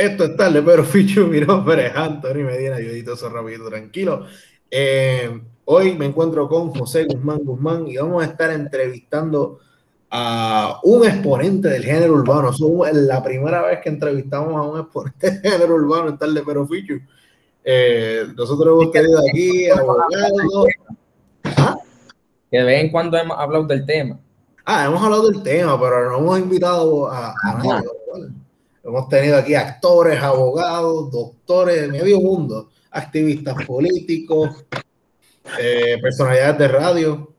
Esto es tarde, pero Fichu, mi nombre es Anthony Medina, ayudito eso rápido, tranquilo. Eh, hoy me encuentro con José Guzmán Guzmán y vamos a estar entrevistando a un exponente del género urbano. Es la primera vez que entrevistamos a un exponente del género urbano en tarde, pero Fichu. Eh, nosotros hemos tenido aquí abogados. ¿Ah? Que de vez en cuando hemos hablado del tema. Ah, hemos hablado del tema, pero no hemos invitado a, nadie. Hemos tenido aquí actores, abogados, doctores de medio mundo, activistas políticos, eh, personalidades de radio.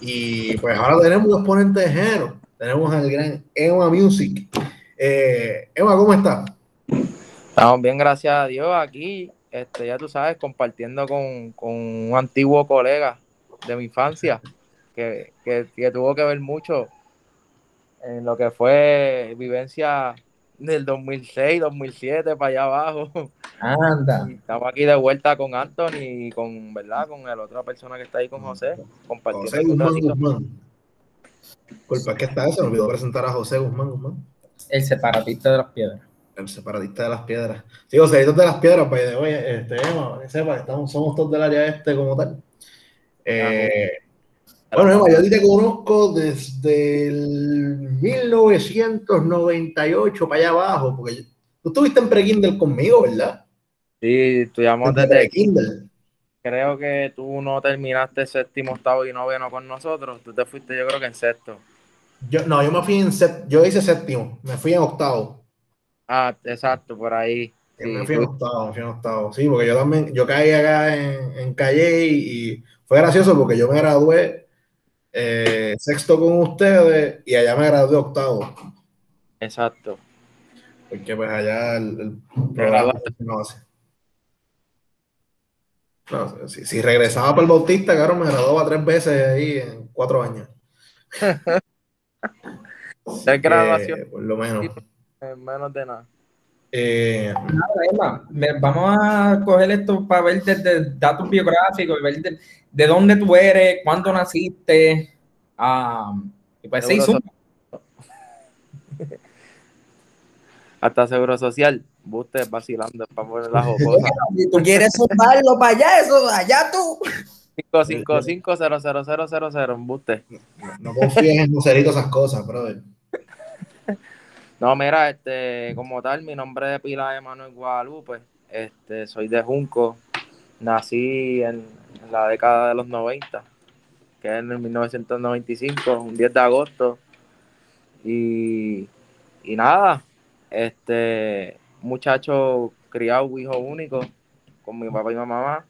Y pues ahora tenemos un exponente de género. Tenemos al gran Emma Music. Eh, Emma, ¿cómo estás? Estamos bien, gracias a Dios. Aquí, este, ya tú sabes, compartiendo con, con un antiguo colega de mi infancia que, tuvo que ver mucho en lo que fue vivencia del 2006, 2007 para allá abajo. Anda. estamos aquí de vuelta con Anthony y con, ¿verdad? Con la otra persona que está ahí con José, compartiendo. José Guzmán Guzmán. Culpa que está eso, me olvidó presentar a José Guzmán Guzmán. El separatista de las piedras. El separatista de las piedras. Sí, José, de las piedras, pues, oye, este, que sepa, estamos, somos todos del área este como tal. Eh, bueno, yo a ti te conozco desde el 1998 para allá abajo, porque tú estuviste en pre-Kindle conmigo, ¿verdad? Sí, estudiamos desde, desde Kindle. Creo que tú no terminaste séptimo, octavo y noveno con nosotros. Tú te fuiste, yo creo que en sexto. Yo, no, yo me fui en séptimo, yo hice séptimo, me fui en octavo. Ah, exacto, por ahí. me fui en octavo, me fui en octavo. Sí, porque yo también, yo caí acá en, en Calle y fue gracioso porque yo me gradué eh, sexto con ustedes y allá me gradué octavo. Exacto. Porque pues allá el, programa no hace. si, regresaba para el Bautista, claro, me graduaba tres veces ahí en cuatro años. de graduación. por lo menos. menos de nada. Eh, nada, vamos a coger esto para ver desde datos biográficos, ver de, de dónde tú eres, cuándo naciste. y pues se hizo. Hasta Seguro Social, bustes vacilando para poner las cosas. Si tú quieres sumarlo para allá, eso allá tú. 555 embuste. No, confíes en Lucerito esas cosas, brother. No, mira, este, como tal, mi nombre es pila Manuel Guadalupe. Este, soy de Junco. Nací en, la década de los 90, que es en el 1995, un 10 de agosto. Y, y nada, este muchacho criado, hijo único, con mi papá y mi mamá.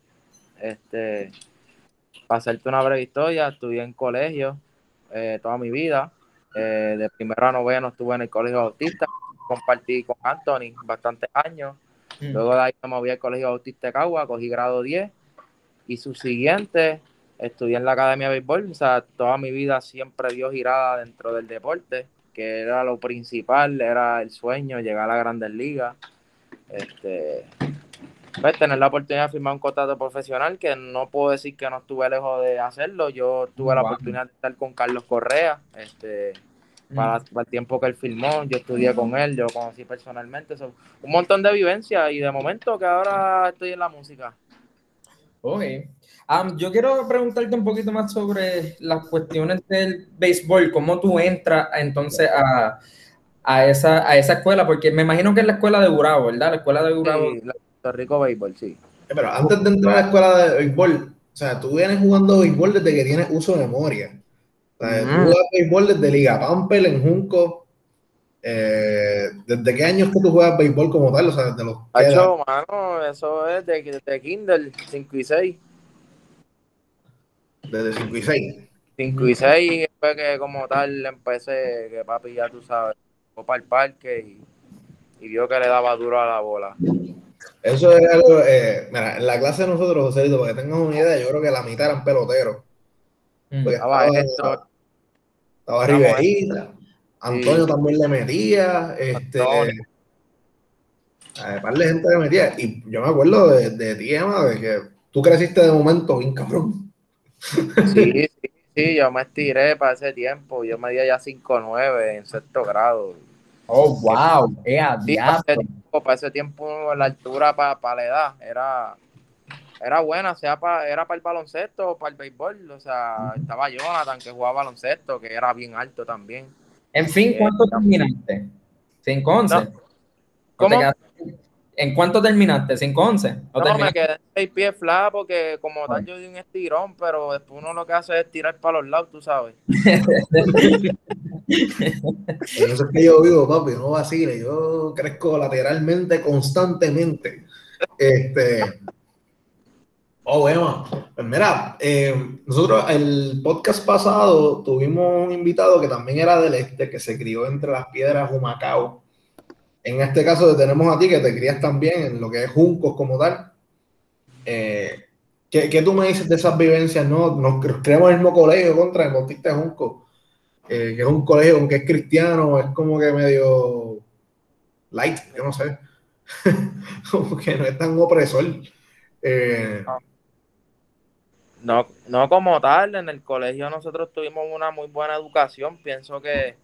Este, para hacerte una breve historia, estudié en colegio eh, toda mi vida. Eh, de primero a noveno estuve en el Colegio Bautista, compartí con Anthony bastantes años. Mm. Luego de ahí me moví al Colegio Bautista de Cagua, cogí grado 10. Y su siguiente, estudié en la Academia de Béisbol. O sea, toda mi vida siempre dio girada dentro del deporte, que era lo principal, era el sueño, llegar a la Grandes Ligas. Este, pues, tener la oportunidad de firmar un contrato profesional, que no puedo decir que no estuve lejos de hacerlo. Yo tuve la oportunidad de estar con Carlos Correa, este, mm. para, el tiempo que él firmó, yo estudié con él, yo conocí personalmente. un montón de vivencia y de momento que ahora estoy en la música. Ok. yo quiero preguntarte un poquito más sobre las cuestiones del béisbol, cómo tú entras entonces a, a, esa, a esa escuela, porque me imagino que es la escuela de Gurabo, ¿verdad? La escuela de Gurabo. Rico Béisbol, sí. Eh, pero antes de entrar a la escuela de béisbol, o sea, tú vienes jugando béisbol desde que tienes uso de memoria. O sea, tú juegas béisbol desde Liga Pampel en Junco. Eh, ¿Desde qué años que tú juegas béisbol como tal? O sea, desde los. Hacho, mano, eso es desde, de Kindle, 5 y 6. Desde 5 y 6. 5 y 6 fue que como tal empecé, que papi ya tú sabes, fue para el parque y, y vio que le daba duro a la bola. Eso es algo, eh, mira, en la clase de nosotros, Joséito, para que tengas una idea, yo creo que la mitad eran peloteros. Mm. estaba, estaba, estaba Riverita, Antonio también le metía, este, a par de gente le metía. Y yo me acuerdo de, de ti, Emma, de que tú creciste de momento bien cabrón. Sí, sí, sí, yo me estiré para ese tiempo. Yo medía ya 5'9 en sexto grado. Oh, wow. Sí, para, ese tiempo, para ese tiempo, la altura para, para la edad era, era buena, sea para, era para el baloncesto o para el béisbol. O sea, estaba Jonathan que jugaba baloncesto, que era bien alto también. En fin, Eh, ¿cuánto terminaste? ¿5-11? No. ¿Cómo? ¿En cuánto terminaste? ¿5-11? ¿O No, me quedé en seis pies flat porque como tal yo di un estirón, pero después uno lo que hace es tirar para los lados, tú sabes. Eso es que yo vivo, papi, no vacile. Yo crezco lateralmente, constantemente. Este. Oh, bueno. Pues mira, eh, nosotros el podcast pasado tuvimos un invitado que también era del este, que se crió entre las piedras Humacao. En este caso te tenemos a ti, que te crías también en lo que es Juncos como tal. Eh, ¿qué, qué tú me dices de esas vivencias? No, nos creamos el mismo colegio contra el Bautista Junco eh, que es un colegio aunque es cristiano, es como que medio light, yo no sé, como que no es tan opresor. Eh, No, no como tal, en el colegio nosotros tuvimos una muy buena educación. Pienso que,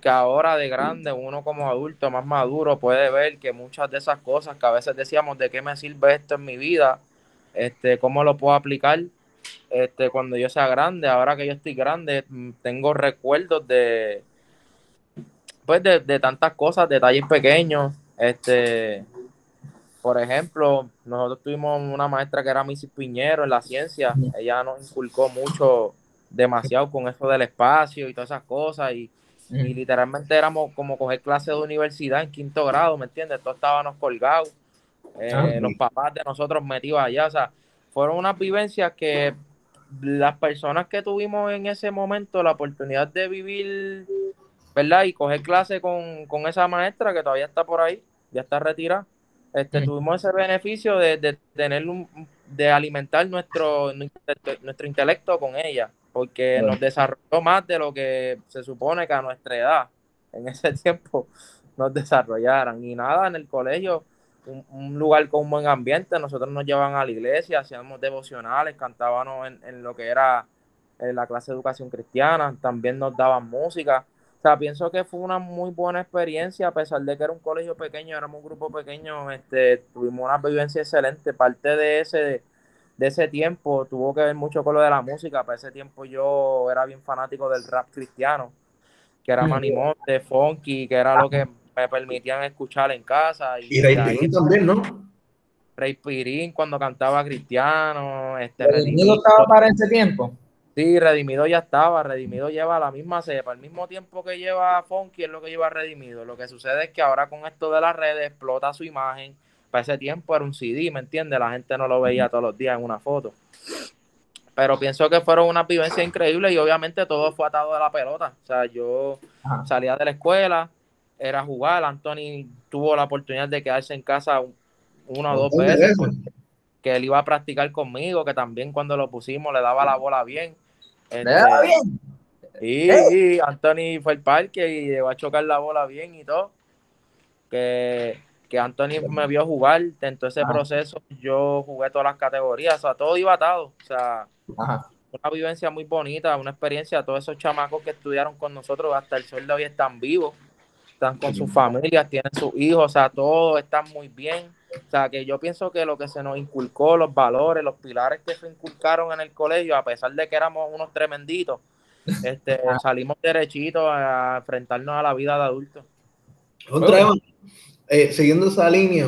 que ahora de grande, uno como adulto más maduro puede ver que muchas de esas cosas que a veces decíamos de qué me sirve esto en mi vida, este, cómo lo puedo aplicar este, cuando yo sea grande. Ahora que yo estoy grande, mm, tengo recuerdos de, pues de, de tantas cosas, detalles pequeños. Este, por ejemplo, nosotros tuvimos una maestra que era Missy Piñero en la ciencia. Ella nos inculcó mucho, demasiado con eso del espacio y todas esas cosas. Y, y literalmente éramos como coger clases de universidad en quinto grado, ¿me entiendes? Todos estábamos colgados. Eh, Ah, los papás de nosotros metidos allá. O sea, fueron unas vivencias que las personas que tuvimos en ese momento la oportunidad de vivir, ¿verdad? Y coger clase con, con esa maestra que todavía está por ahí, ya está retirada. Este, tuvimos ese beneficio de, de tener un, de alimentar nuestro, nuestro intelecto con ella, porque nos desarrolló más de lo que se supone que a nuestra edad, en ese tiempo, nos desarrollaran. Y nada, en el colegio, un, un lugar con un buen ambiente, nosotros nos llevaban a la iglesia, hacíamos devocionales, cantábamos en, en lo que era eh, la clase de educación cristiana, también nos daban música. O sea, pienso que fue una muy buena experiencia, a pesar de que era un colegio pequeño, éramos un grupo pequeño, este, tuvimos una vivencia excelente. Parte de ese, de ese tiempo tuvo que ver mucho con lo de la música. Para ese tiempo yo era bien fanático del rap cristiano, que era Mm. Manny Monte, Funky, que era lo que me permitían escuchar en casa. y Rey ahí, Pirín también, ¿no? Rey Pirín cuando cantaba cristiano, este ¿Redimido Redimido. estaba para ese tiempo? Sí, Redimido ya estaba. Redimido lleva la misma cepa. El mismo tiempo que lleva Funky es lo que lleva Redimido. Lo que sucede es que ahora con esto de las redes explota su imagen. Para ese tiempo era un CD, ¿me entiendes? La gente no lo veía todos los días en una foto. Pero pienso que fueron una vivencia increíble y obviamente todo fue atado de la pelota. O sea, yo Ajá. salía de la escuela, era jugar. Anthony tuvo la oportunidad de quedarse en casa un- una o dos de veces. Que él iba a practicar conmigo, que también cuando lo pusimos le daba la bola bien. ¿Le Este, daba bien? y, y Anthony fue al parque y llegó a chocar la bola bien y todo. Que, que Anthony me vio jugar. En todo ese Ajá. proceso yo jugué todas las categorías. O sea, todo iba atado. O sea, Ajá. una vivencia muy bonita, una experiencia. Todos esos chamacos que estudiaron con nosotros hasta el sol de hoy están vivos. Están con sus familias, tienen sus hijos, o sea, todos están muy bien. O sea, que yo pienso que lo que se nos inculcó, los valores, los pilares que se inculcaron en el colegio, a pesar de que éramos unos tremenditos, este, salimos derechitos a enfrentarnos a la vida de adultos. Contra Evan, eh, siguiendo esa línea,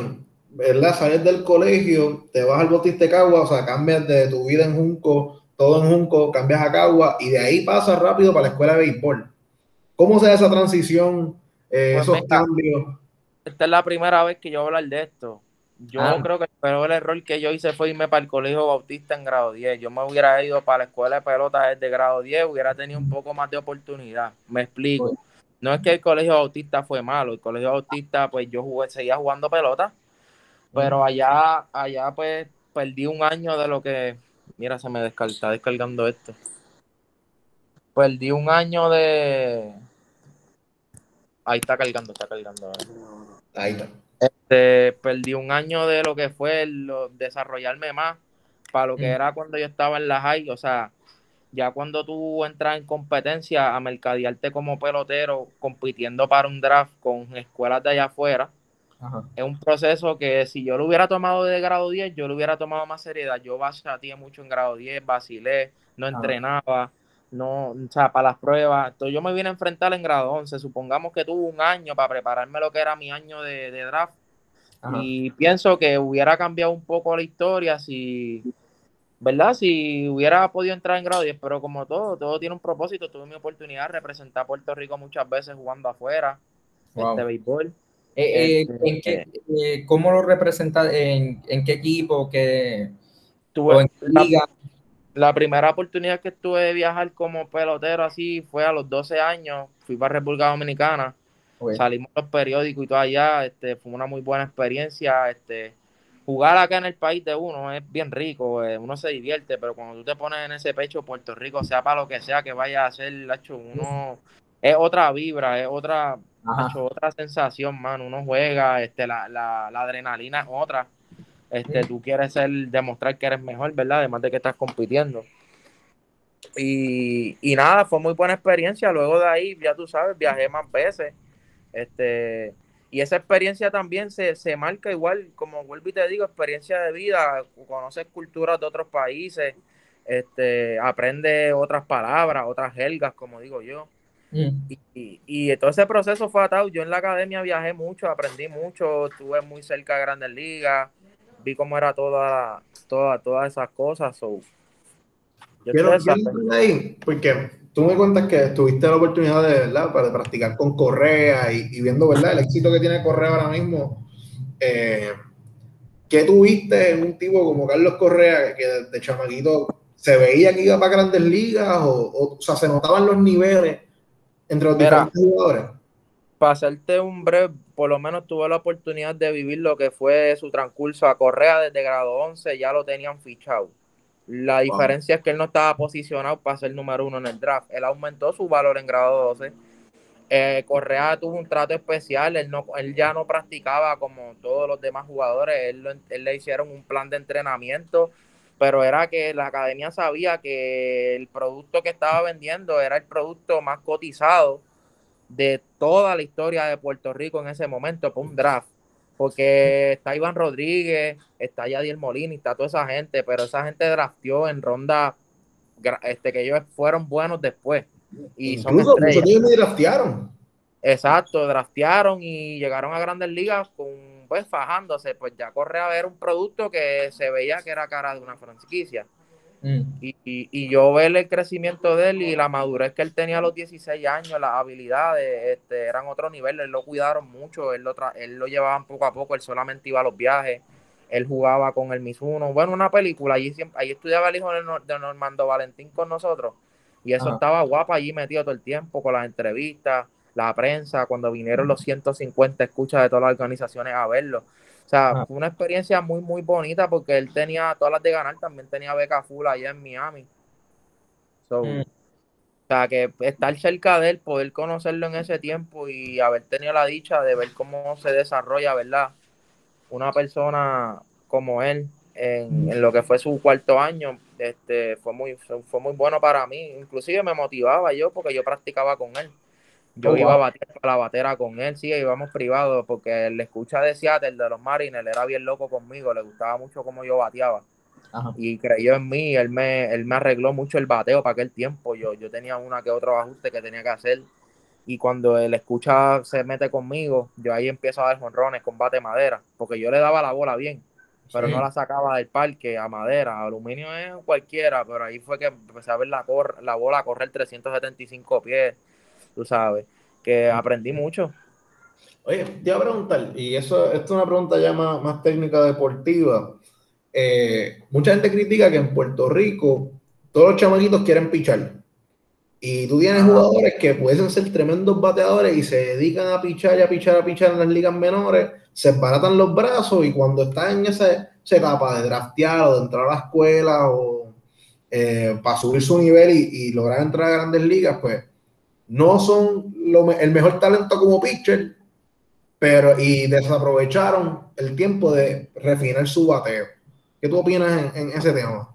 ¿verdad? Sales del colegio, te vas al Bautista de Cagua, o sea, cambias de tu vida en Junco, todo en Junco, cambias a Cagua y de ahí pasas rápido para la escuela de béisbol. ¿Cómo se da esa transición, eh, Pues esos cambios? Esta es la primera vez que yo hablar de esto. Yo Ah. creo que el peor error que yo hice fue irme para el colegio Bautista en grado 10. Yo me hubiera ido para la escuela de pelota desde grado 10, hubiera tenido un poco más de oportunidad. Me explico. No es que el colegio Bautista fue malo, el colegio Bautista, pues yo jugué, seguía jugando pelota, pero allá, allá pues perdí un año de lo que, mira, se me descarga, está descargando esto. Perdí un año de, ahí está cargando, está cargando. ahora. Ahí está. Este, perdí un año de lo que fue lo- desarrollarme más para lo que Mm. era cuando yo estaba en la high. O sea, Ya cuando tú entras en competencia a mercadearte como pelotero, compitiendo para un draft con escuelas de allá afuera, es un proceso que si yo lo hubiera tomado de grado 10, yo lo hubiera tomado más seriedad. Yo bachateé mucho en grado 10, vacilé, no entrenaba, no, o sea, para las pruebas. Entonces yo me vine a enfrentar en grado 11. Supongamos que tuve un año para prepararme lo que era mi año de, draft. Y pienso que hubiera cambiado un poco la historia si, ¿verdad? Si hubiera podido entrar en grado 10, pero como todo, todo tiene un propósito. Tuve mi oportunidad de representar a Puerto Rico muchas veces jugando afuera, wow. este béisbol. Eh, eh, ¿en qué, este, eh, ¿Cómo lo representa? ¿En, en qué equipo? Qué, tuve, en qué liga? La primera oportunidad que tuve de viajar como pelotero así fue a los 12 años. Fui para República Dominicana. Salimos los periódicos y todo allá. Este, fue una muy buena experiencia. Este, jugar acá en el país de uno es bien rico. Eh, uno se divierte, pero cuando tú te pones en ese pecho Puerto Rico, sea para lo que sea que vaya a hacer, hecho, uno es otra vibra, es otra, otra sensación, man. Uno juega, este, la, la, la adrenalina es otra este, tú quieres ser, demostrar que eres mejor, ¿verdad? Además de que estás compitiendo. Y, nada, fue muy buena experiencia. Luego de ahí, ya tú sabes, viajé más veces. Este, y esa experiencia también se, marca igual, como vuelvo y te digo, experiencia de vida, conoces culturas de otros países, este, aprende otras palabras, otras jergas, como digo yo. Mm. Y, y, todo ese proceso fue atado. Yo en la academia viajé mucho, aprendí mucho, estuve muy cerca de Grandes Ligas, vi cómo era toda, toda, todas esas cosas. So, quiero, ahí, porque tú me cuentas que tuviste la oportunidad de, ¿verdad? Para practicar con Correa y, viendo ¿verdad? el éxito que tiene Correa ahora mismo. Eh, ¿Qué tuviste en un tipo como Carlos Correa que de, chamaquito se veía que iba para grandes ligas o, o, sea, se notaban los niveles entre los diferentes jugadores? Para hacerte un breve por lo menos tuve la oportunidad de vivir lo que fue su transcurso a Correa desde grado 11, ya lo tenían fichado. La diferencia es que él no estaba posicionado para ser número uno en el draft. Él aumentó su valor en grado 12. Eh, Correa tuvo un trato especial. Él, no, él ya no practicaba como todos los demás jugadores. Él, él le hicieron un plan de entrenamiento, pero era que la academia sabía que el producto que estaba vendiendo era el producto más cotizado de toda la historia de Puerto Rico en ese momento por un draft. Porque está Iván Rodríguez, está Yadiel Molina, está toda esa gente, pero esa gente drafteó en ronda este, que ellos fueron buenos después. Y Incluso muchos de draftearon. Exacto, draftearon y llegaron a grandes ligas con pues fajándose, pues ya corre a ver un producto que se veía que era cara de una franquicia. Mm. Y, y, yo ver el crecimiento de él y la madurez que él tenía a los 16 años, las habilidades este, eran otro nivel, él lo cuidaron mucho, él lo, él lo llevaban poco a poco, él solamente iba a los viajes, él jugaba con el Mizuno, bueno, una película, allí, allí estudiaba el hijo de, Normando Valentín con nosotros y eso estaba guapa allí metido todo el tiempo con las entrevistas, la prensa, cuando vinieron los 150 escuchas de todas las organizaciones a verlo. O sea, ah. fue una experiencia muy, muy bonita porque él tenía todas las de ganar, también tenía beca full allá en Miami. Mm. O sea, que estar cerca de él, poder conocerlo en ese tiempo y haber tenido la dicha de ver cómo se desarrolla, ¿verdad? Una persona como él en, mm. lo que fue su cuarto año, este, fue muy, fue muy bueno para mí. Inclusive me motivaba yo porque yo practicaba con él. Yo oh, iba a bater para la batera con él, sí, íbamos privados, porque el escucha de Seattle, de los Marines, era bien loco conmigo, le gustaba mucho cómo yo bateaba. Y creyó en mí, él me, él me arregló mucho el bateo para aquel tiempo. Yo, yo tenía una que otro ajuste que tenía que hacer. Y cuando el escucha se mete conmigo, yo ahí empiezo a dar jonrones con bate madera, porque yo le daba la bola bien, pero no la sacaba del parque a madera. Aluminio es cualquiera, pero ahí fue que empecé a ver la, cor la bola correr 375 pies tú sabes, que aprendí mucho. Oye, te iba a preguntar, y eso esto es una pregunta ya más, más técnica deportiva. Eh, mucha gente critica que en Puerto Rico todos los chamaquitos quieren pichar. Y tú tienes jugadores que pueden ser tremendos bateadores y se dedican a pichar y a pichar, a pichar en las ligas menores, se baratan los brazos y cuando están en esa, etapa de draftear o de entrar a la escuela o eh, para subir su nivel y, y, lograr entrar a grandes ligas, pues no son el mejor talento como pitcher, pero y desaprovecharon el tiempo de refinar su bateo. ¿Qué tú opinas en, ese tema?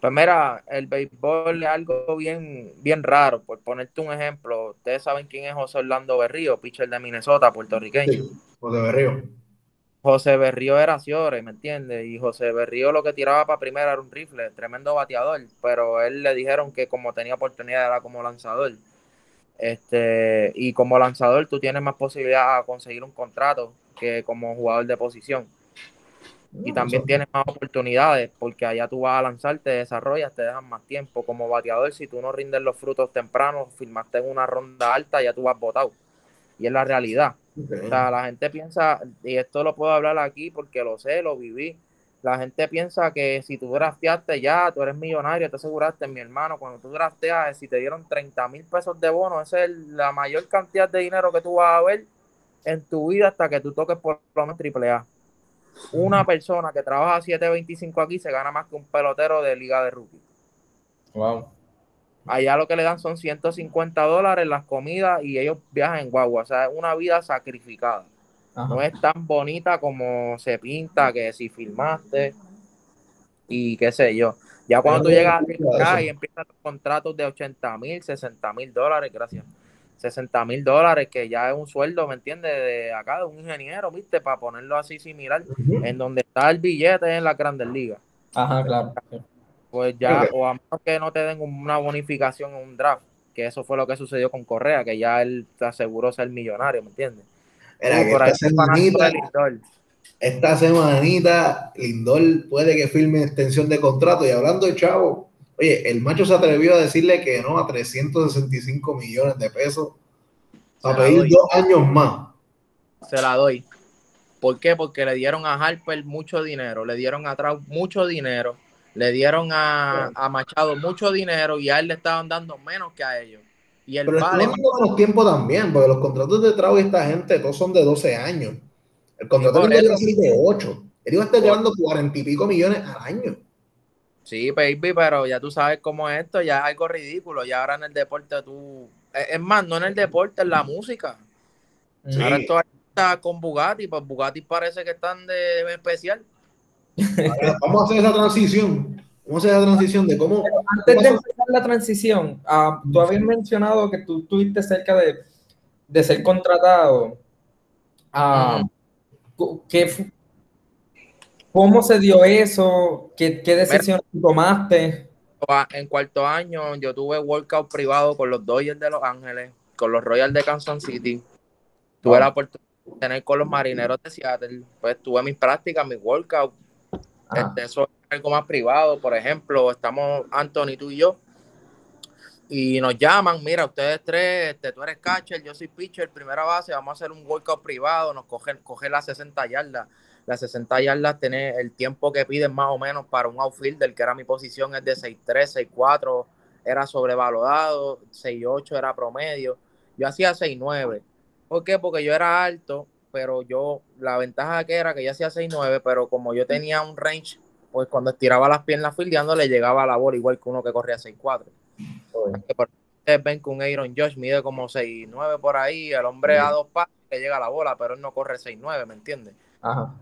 Pues mira, el béisbol es algo bien, bien raro. Por ponerte un ejemplo, ustedes saben quién es José Orlando Berrío, pitcher de Minnesota, puertorriqueño. Sí, José Berrío. José Berrío era Ciore, ¿me entiendes? Y José Berrío lo que tiraba para primera era un rifle, tremendo bateador, pero él le dijeron que como tenía oportunidad era como lanzador. Este, y como lanzador tú tienes más posibilidad de conseguir un contrato que como jugador de posición. Y también tienes más oportunidades porque allá tú vas a lanzar, te desarrollas, te dejan más tiempo. Como bateador, si tú no rindes los frutos tempranos, firmaste en una ronda alta, ya tú vas votado. Y es la realidad. O sea, la gente piensa, y esto lo puedo hablar aquí porque lo sé, lo viví. La gente piensa que si tú drafteaste ya, tú eres millonario, te aseguraste, mi hermano, cuando tú drafteas, si te dieron 30 mil pesos de bono, esa es la mayor cantidad de dinero que tú vas a ver en tu vida hasta que tú toques por lo menos triple A una persona que trabaja 7.25 aquí se gana más que un pelotero de liga de rookie. Wow. Allá lo que le dan son 150 dólares las comidas y ellos viajan en guagua. O sea, es una vida sacrificada. No es tan bonita como se pinta, que si filmaste y qué sé yo. Ya cuando tú llegas acá y empiezan los contratos de 80 mil, 60 mil dólares, gracias 60 mil dólares, que ya es un sueldo, ¿me entiendes? De acá, de un ingeniero, ¿viste? Para ponerlo así similar, en donde está el billete en la grandes ligas. Ajá, claro. Pues ya, o a menos que no te den una bonificación en un draft, que eso fue lo que sucedió con Correa, que ya él te aseguró ser millonario, ¿me entiendes? esta, semanita, esta semanita, Lindor puede que firme extensión de contrato. Y hablando de Chavo, Oye, el macho se atrevió a decirle que no a 365 millones de pesos a pedir dos años más. Se la doy. ¿Por qué? Porque le dieron a Harper mucho dinero, le dieron a Trout mucho dinero, le dieron a, Machado mucho dinero y a él le estaban dando menos que a ellos. Y el Pero vale menos tiempo también, porque los contratos de Trout y esta gente todos son de 12 años. El contrato de es de 8. Él iba a estar llevando 40 y pico millones al año. Sí, baby, pero ya tú sabes cómo es esto, ya es algo ridículo. Ya ahora en el deporte tú. Es más, no en el deporte, en la música. Ahora esto está con Bugatti, pues Bugatti parece que están de especial. Vamos a hacer esa transición. Vamos a hacer esa transición de cómo. antes de empezar la transición, uh, tú habías mencionado que tú estuviste cerca de, de ser contratado. Uh, ¿qué, ¿Cómo se dio eso? ¿Qué, qué decisión tomaste? En cuarto año yo tuve workout privado con los Dodgers de Los Ángeles, con los Royals de Kansas City. Tuve la oportunidad de tener con los Marineros de Seattle. Pues tuve mis prácticas, mis workouts. Este, eso es algo más privado. Por ejemplo, estamos Anthony, tú y yo. Y nos llaman, mira, ustedes tres, este, tú eres catcher, yo soy pitcher, primera base, vamos a hacer un workout privado, nos cogen, cogen las 60 yardas las 60 yardas, tener el tiempo que piden más o menos para un outfielder, que era mi posición, es de 6'3, 6'4, era sobrevalorado, 6'8 era promedio. Yo hacía 6'9. ¿Por qué? Porque yo era alto, pero yo, la ventaja que era que yo hacía 6'9, pero como yo tenía un range, pues cuando estiraba las piernas fildeando le llegaba a la bola igual que uno que corría 6'4. Ustedes ven que un Aaron Josh mide como 6'9 por ahí, el hombre a dos pasos le llega a la bola, pero él no corre 6'9, ¿me entiendes? Ajá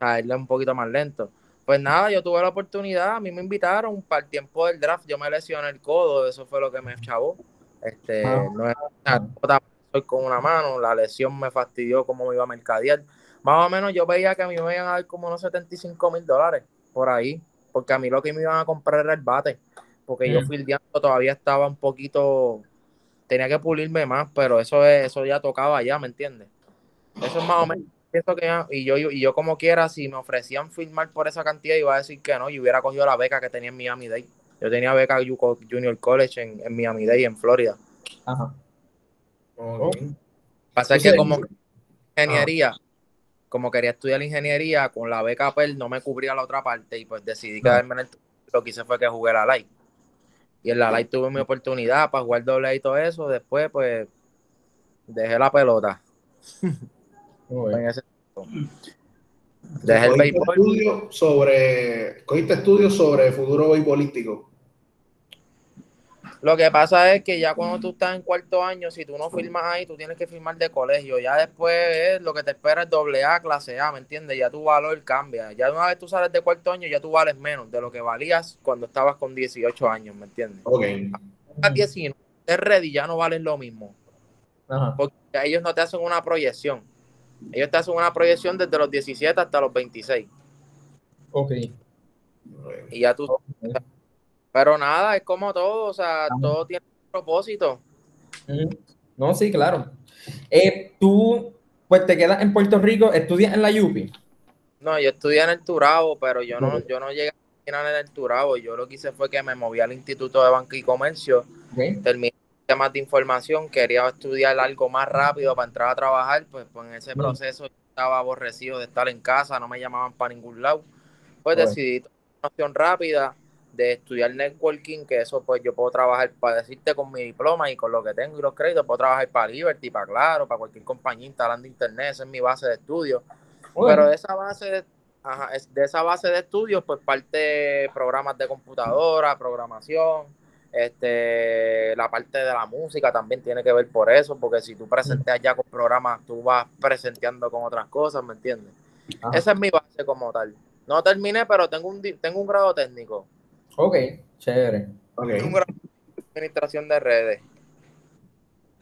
a él es un poquito más lento. Pues nada, yo tuve la oportunidad, a mí me invitaron para el tiempo del draft, yo me lesioné el codo, eso fue lo que me chavó. Este, ah. no es con una mano, la lesión me fastidió cómo me iba a mercadear. Más o menos yo veía que a mí me iban a dar como unos 75 mil dólares por ahí, porque a mí lo que me iban a comprar era el bate, porque yo mm. fildeando todavía estaba un poquito, tenía que pulirme más, pero eso, es, eso ya tocaba ya, ¿me entiendes? Eso es más o menos que y yo, y yo como quiera, si me ofrecían firmar por esa cantidad, iba a decir que no, y hubiera cogido la beca que tenía en Miami Day. Yo tenía beca Junior College en, en Miami Day, en Florida. Ajá. Pasa que como ingeniería, como quería estudiar ingeniería, con la beca PEL no me cubría la otra parte y pues decidí quedarme en el lo que hice fue que jugué la Light. Y en la Light tuve mi oportunidad para jugar doble y todo eso. Después, pues, dejé la pelota. En ese el Estudio sobre, cogiste estudios sobre futuro beisbolístico. Lo que pasa es que ya cuando tú estás en cuarto año, si tú no firmas ahí, tú tienes que firmar de colegio. Ya después es lo que te espera es doble A, clase A, ¿me entiendes? Ya tu valor cambia. Ya una vez tú sales de cuarto año, ya tú vales menos de lo que valías cuando estabas con 18 años, ¿me entiendes? Ok. A 19, es ready, ya no vales lo mismo. Ajá. Porque ellos no te hacen una proyección. Ellos te hacen una proyección desde los 17 hasta los 26. Ok. Y ya tú. Pero nada, es como todo, o sea, todo tiene un propósito. No, sí, claro. Eh, tú, pues te quedas en Puerto Rico, estudias en la UPI. No, yo estudié en el Turabo, pero yo no, yo no llegué a terminar en el Turabo. Yo lo que hice fue que me moví al Instituto de Banca y Comercio, Ok. terminé temas de información, quería estudiar algo más rápido para entrar a trabajar, pues, pues en ese Mm. proceso yo estaba aborrecido de estar en casa, no me llamaban para ningún lado. Pues decidí tomar una opción rápida de estudiar networking, que eso pues yo puedo trabajar para decirte con mi diploma y con lo que tengo y los créditos, puedo trabajar para Liberty, para Claro, para cualquier compañía instalando internet, esa es mi base de estudio. Pero de esa base de, ajá, de esa base de estudios, pues parte programas de computadora, programación, este, la parte de la música también tiene que ver por eso, porque si tú presenteas ya con programas, tú vas presenteando con otras cosas, ¿me entiendes? Ajá. Esa es mi base como tal. No terminé, pero tengo un, tengo un grado técnico, Ok, chévere. Tengo un de administración de redes.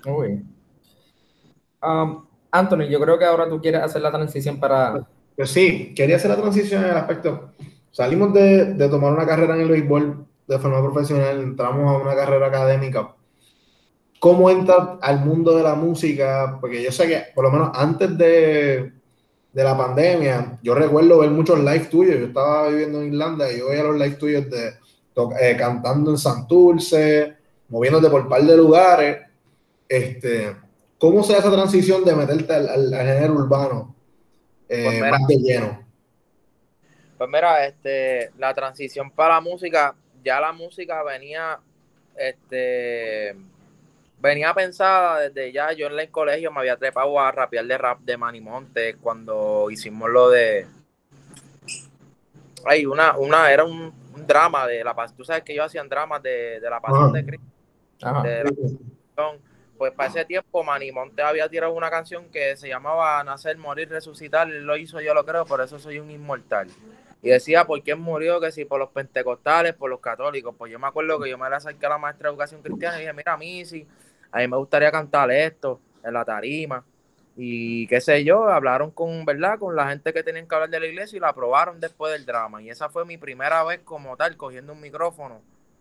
Bien. Um, Anthony, yo creo que ahora tú quieres hacer la transición para... Pues sí, quería hacer la transición en el aspecto. Salimos de, de tomar una carrera en el béisbol de forma profesional, entramos a una carrera académica. ¿Cómo entras al mundo de la música? Porque yo sé que, por lo menos antes de, de la pandemia, yo recuerdo ver muchos live tuyos. Yo estaba viviendo en Irlanda y yo veía los live tuyos de eh, cantando en Santurce, moviéndote por un par de lugares. Este, ¿Cómo se da esa transición de meterte al, al- al género urbano eh, Pues mira. más de lleno? Pues mira, este, la transición para la música, ya la música venía, este, venía pensada desde ya, yo en el colegio me había trepado a rapear de rap de Manny Montes cuando hicimos lo de, ay, una, una, era un, un drama de la pasión, tú sabes que ellos hacían dramas de, de la pasión de Cristo, Ajá. de la pues para ese tiempo Manny Montes había tirado una canción que se llamaba Nacer, Morir, Resucitar, él lo hizo yo lo creo, por eso soy un inmortal. Y decía, ¿por quién murió? Que si por los pentecostales, por los católicos. Pues yo me acuerdo que yo me la acerqué a la maestra de educación cristiana y dije, mira, a mí sí, a mí me gustaría cantar esto en la tarima. Y qué sé yo, hablaron con, ¿verdad? Con la gente que tenían que hablar de la iglesia y la aprobaron después del drama. Y esa fue mi primera vez como tal, cogiendo un micrófono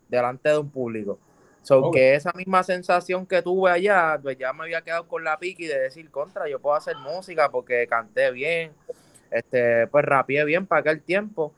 delante de un público. So que esa misma sensación que tuve allá, pues ya me había quedado con la piqui de decir, contra, yo puedo hacer música porque canté bien, este, pues rapeé bien para aquel tiempo.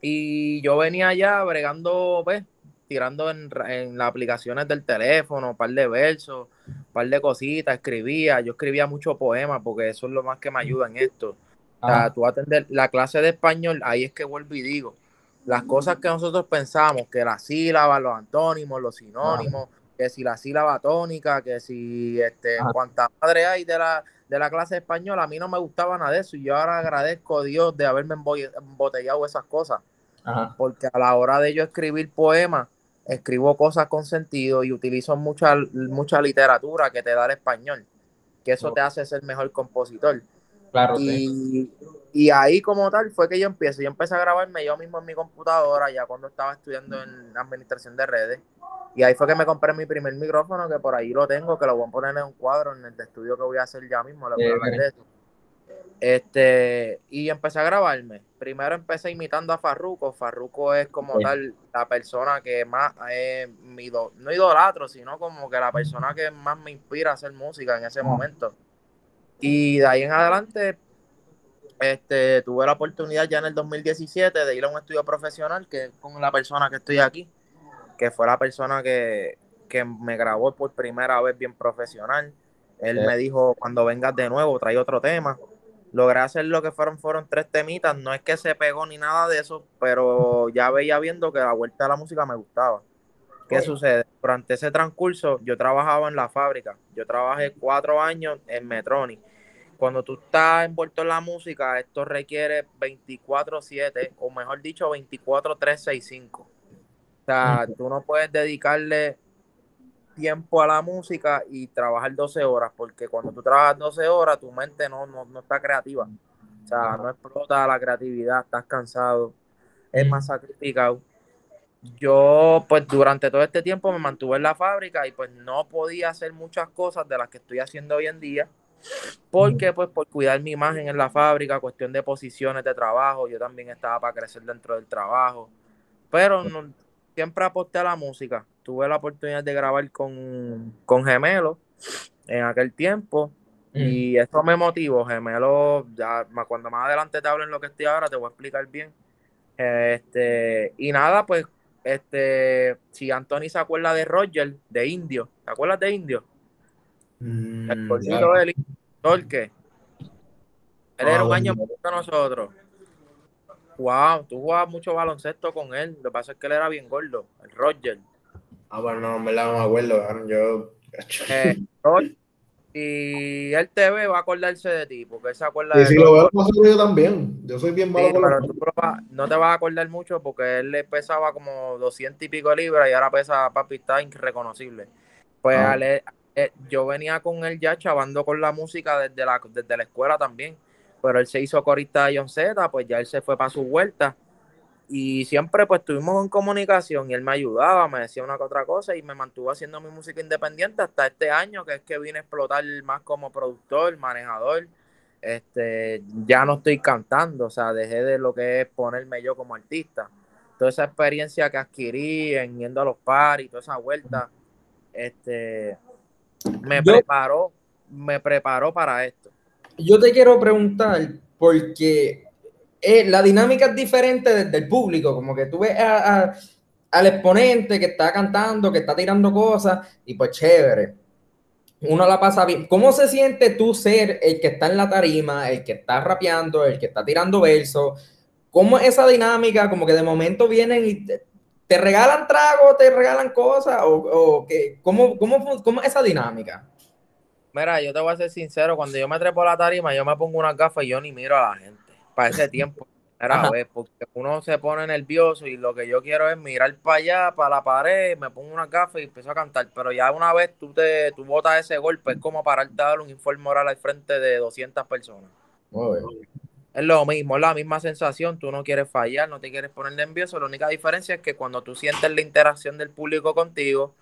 Y yo venía allá bregando, pues, tirando en, en las aplicaciones del teléfono, un par de versos, un par de cositas, escribía, yo escribía mucho poemas porque eso es lo más que me ayuda en esto. O sea, Ajá. tú atender la clase de español, ahí es que vuelvo y digo, las cosas que nosotros pensamos, que las sílabas, los antónimos, los sinónimos, que si la sílaba tónica, que si este, Ajá. cuánta madre hay de la, de la clase de español, a mí no me gustaba nada de eso y yo ahora agradezco a Dios de haberme embotellado esas cosas, Ajá. porque a la hora de yo escribir poemas, escribo cosas con sentido y utilizo mucha, mucha literatura que te da el español, que eso te hace ser mejor compositor. Claro, sí. Y, y ahí como tal fue que yo empiezo. Yo empecé a grabarme yo mismo en mi computadora ya cuando estaba estudiando en administración de redes. Y ahí fue que me compré mi primer micrófono, que por ahí lo tengo, que lo voy a poner en un cuadro en el estudio que voy a hacer ya mismo. le voy a. Este, y empecé a grabarme. Primero empecé imitando a Farruko. Farruko es como tal la persona que más, eh, mi ido- no idolatro, sino como que la persona que más me inspira a hacer música en ese momento. Y de ahí en adelante, este, tuve la oportunidad ya en el 2017 de ir a un estudio profesional que es con la persona que estoy aquí, que fue la persona que, que me grabó por primera vez bien profesional. Él Sí. me dijo, cuando vengas de nuevo, trae otro tema. Logré hacer lo que fueron, fueron tres temitas. No es que se pegó ni nada de eso, pero ya veía viendo que la vuelta de la música me gustaba. ¿Qué sucede? Durante ese transcurso, yo trabajaba en la fábrica. Yo trabajé cuatro años en Metroni. Cuando tú estás envuelto en la música, esto requiere 24-7, o mejor dicho, 24-365. O sea, tú no puedes dedicarle tiempo a la música y trabajar 12 horas, porque cuando tú trabajas 12 horas, tu mente no, no, no está creativa. O sea, no explota la creatividad, estás cansado, es más sacrificado. Yo, pues durante todo este tiempo me mantuve en la fábrica y pues no podía hacer muchas cosas de las que estoy haciendo hoy en día. porque Pues por cuidar mi imagen en la fábrica, cuestión de posiciones de trabajo, yo también estaba para crecer dentro del trabajo. Pero no, siempre aposté a la música. Tuve la oportunidad de grabar con, con Gemelo en aquel tiempo. Mm. Y eso me motivó, Gemelo, ya cuando más adelante te hablo en lo que estoy ahora, te voy a explicar bien. Este, y nada, pues, este, si Anthony se acuerda de Roger, de Indio, ¿te acuerdas de Indio? Mm, el cortito del Torque. Él era un año más que nosotros. Wow, tú jugabas mucho baloncesto con él. Lo que pasa es que él era bien gordo, el Roger. Ah, bueno, no, en verdad no me acuerdo. Yo. Eh, y él te ve, va a acordarse de ti, porque él se acuerda de. Y si lo veo, yo también. Yo soy bien malo pero tú no te vas a acordar mucho porque él le pesaba como 200 y pico de libras y ahora pesa, papi, está irreconocible. Pues ah. eh, yo venía con él ya chavando con la música desde la, desde la escuela también pero él se hizo corista de John Z, pues ya él se fue para su vuelta. Y siempre pues estuvimos en comunicación y él me ayudaba, me decía una que otra cosa y me mantuvo haciendo mi música independiente hasta este año, que es que vine a explotar más como productor, manejador. Este, ya no estoy cantando, o sea, dejé de lo que es ponerme yo como artista. Toda esa experiencia que adquirí en yendo a los paris, toda esa vuelta, este, me preparó, me preparó para esto yo te quiero preguntar, porque eh, la dinámica es diferente desde el público, como que tú ves al exponente que está cantando, que está tirando cosas, y pues chévere. Uno la pasa bien. ¿Cómo se siente tú ser el que está en la tarima, el que está rapeando, el que está tirando versos? ¿Cómo es esa dinámica? Como que de momento vienen y te, regalan tragos, te regalan cosas, o, o que, ¿cómo, cómo, ¿cómo es esa dinámica? Mira, yo te voy a ser sincero, cuando yo me trepo a la tarima, yo me pongo unas gafas y yo ni miro a la gente. Para ese tiempo. Era, ver, porque uno se pone nervioso y lo que yo quiero es mirar para allá, para la pared, me pongo unas gafas y empiezo a cantar. Pero ya una vez tú te tú botas ese golpe, es como pararte a dar un informe oral al frente de 200 personas. Es lo mismo, es la misma sensación. Tú no quieres fallar, no te quieres poner nervioso. La única diferencia es que cuando tú sientes la interacción del público contigo,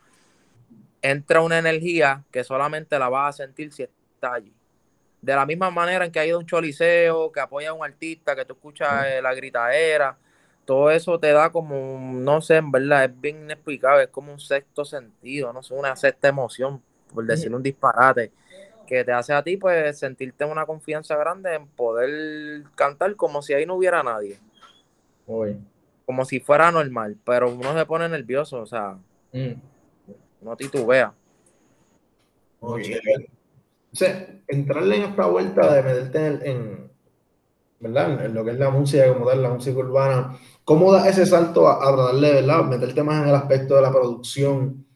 entra una energía que solamente la vas a sentir si está allí. De la misma manera en que ha ido un choliseo, que apoya a un artista, que tú escuchas eh, la gritadera, todo eso te da como, no sé, en verdad, es bien inexplicable, es como un sexto sentido, no sé, una sexta emoción, por decir un disparate, que te hace a ti, pues, sentirte una confianza grande en poder cantar como si ahí no hubiera nadie. Como si fuera normal, pero uno se pone nervioso, o sea. Mm no titubea. Oye, o sea, entrarle en esta vuelta de meterte en, ¿verdad? En lo que es la música como tal, la música urbana, ¿cómo da ese salto a, a darle, ¿verdad? Meterte más en el aspecto de la producción,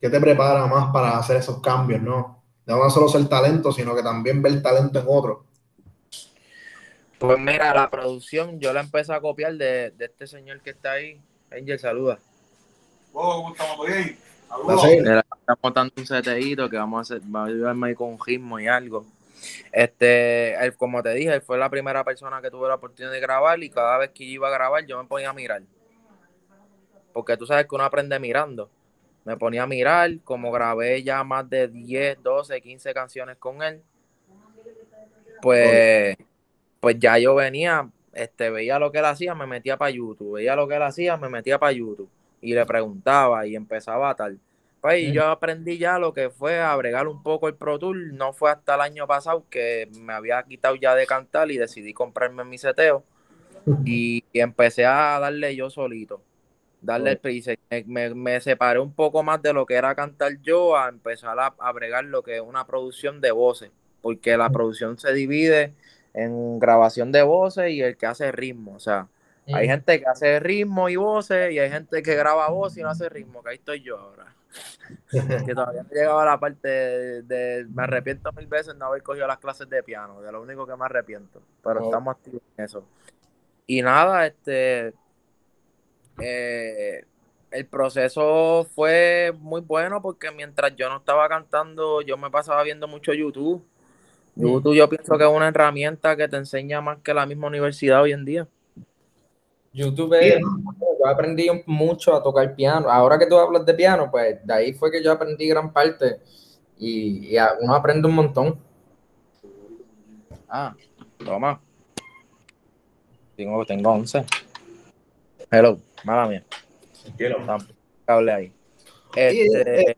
¿qué te prepara más para hacer esos cambios, no? No solo ser talento, sino que también ver talento en otro. Pues mira, la producción yo la empecé a copiar de, de este señor que está ahí. Angel, saluda. Oh, ¿cómo estamos? ¿Bien? Estamos montando un seteíto que vamos a hacer, va a ayudarme ahí con un ritmo y algo. Este, él, como te dije, él fue la primera persona que tuve la oportunidad de grabar y cada vez que iba a grabar yo me ponía a mirar. Porque tú sabes que uno aprende mirando. Me ponía a mirar, como grabé ya más de 10, 12, 15 canciones con él. Pues, pues ya yo venía, este, veía lo que él hacía, me metía para YouTube. Veía lo que él hacía, me metía para YouTube y le preguntaba y empezaba a tal. Pues y yo aprendí ya lo que fue a bregar un poco el Pro Tour. No fue hasta el año pasado que me había quitado ya de cantar y decidí comprarme mi seteo. Y, empecé a darle yo solito. Darle el piso. Me, me, separé un poco más de lo que era cantar yo a empezar a, a bregar lo que es una producción de voces. Porque la producción se divide en grabación de voces y el que hace ritmo. O sea, hay gente que hace ritmo y voces y hay gente que graba voz y no hace ritmo, que ahí estoy yo ahora. que todavía no llegaba a la parte de, me arrepiento mil veces no haber cogido las clases de piano, de lo único que me arrepiento, pero estamos activos en eso. Y nada, este eh, el proceso fue muy bueno porque mientras yo no estaba cantando, yo me pasaba viendo mucho YouTube. YouTube yo pienso que es una herramienta que te enseña más que la misma universidad hoy en día. YouTube, es, yo aprendí mucho a tocar piano. Ahora que tú hablas de piano, pues de ahí fue que yo aprendí gran parte y, y uno aprende un montón. Ah, toma. Tengo, tengo 11. Hello, mala mía. Quiero. Cable ahí. Este, eh,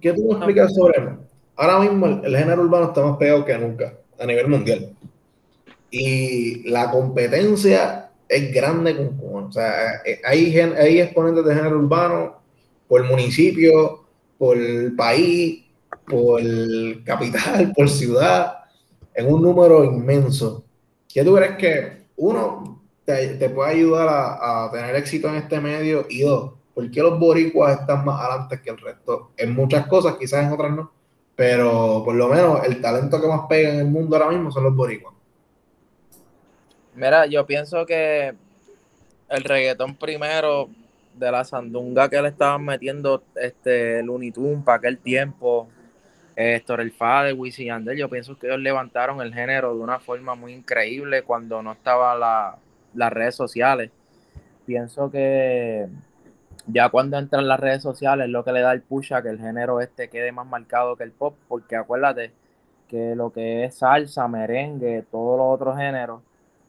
¿Qué tú me explicas sobre eso? Ahora mismo el, el, género urbano está más pegado que nunca a nivel mundial. Y la competencia es grande con, o sea, eh, hay, hay exponentes de género urbano por municipio, por país, por capital, por ciudad, en un número inmenso. ¿Qué tú crees que uno te, te puede ayudar a, a, tener éxito en este medio y dos, ¿por qué los boricuas están más adelante que el resto? En muchas cosas, quizás en otras no, pero por lo menos el talento que más pega en el mundo ahora mismo son los boricuas. Mira, yo pienso que el reggaetón primero de la sandunga que le estaban metiendo este Looney Tunes para aquel tiempo, Héctor el Fade, Wisin Yandel, yo pienso que ellos levantaron el género de una forma muy increíble cuando no estaban la, las redes sociales. Pienso que ya cuando entran las redes sociales es lo que le da el push a que el género este quede más marcado que el pop, porque acuérdate que lo que es salsa, merengue, todos los otros géneros,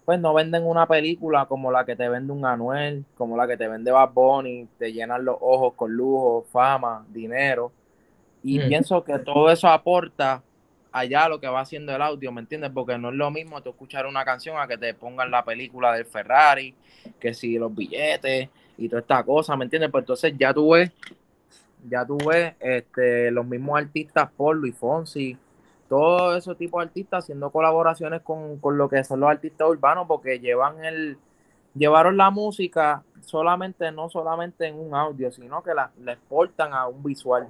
pues no venden una película como la que te vende un Anuel, como la que te vende Bad Bunny, te llenan los ojos con lujo, fama, dinero. Y mm. pienso que todo eso aporta allá lo que va haciendo el audio, ¿me entiendes? Porque no es lo mismo tú escuchar una canción a que te pongan la película del Ferrari, que si los billetes y toda esta cosa, ¿me entiendes? Pues entonces ya tú ves, ya tú ves este, los mismos artistas, Paul, Luis Fonsi, todos esos tipos de artistas haciendo colaboraciones con, con, lo que son los artistas urbanos porque llevan el llevaron la música solamente no solamente en un audio sino que la, la exportan a un visual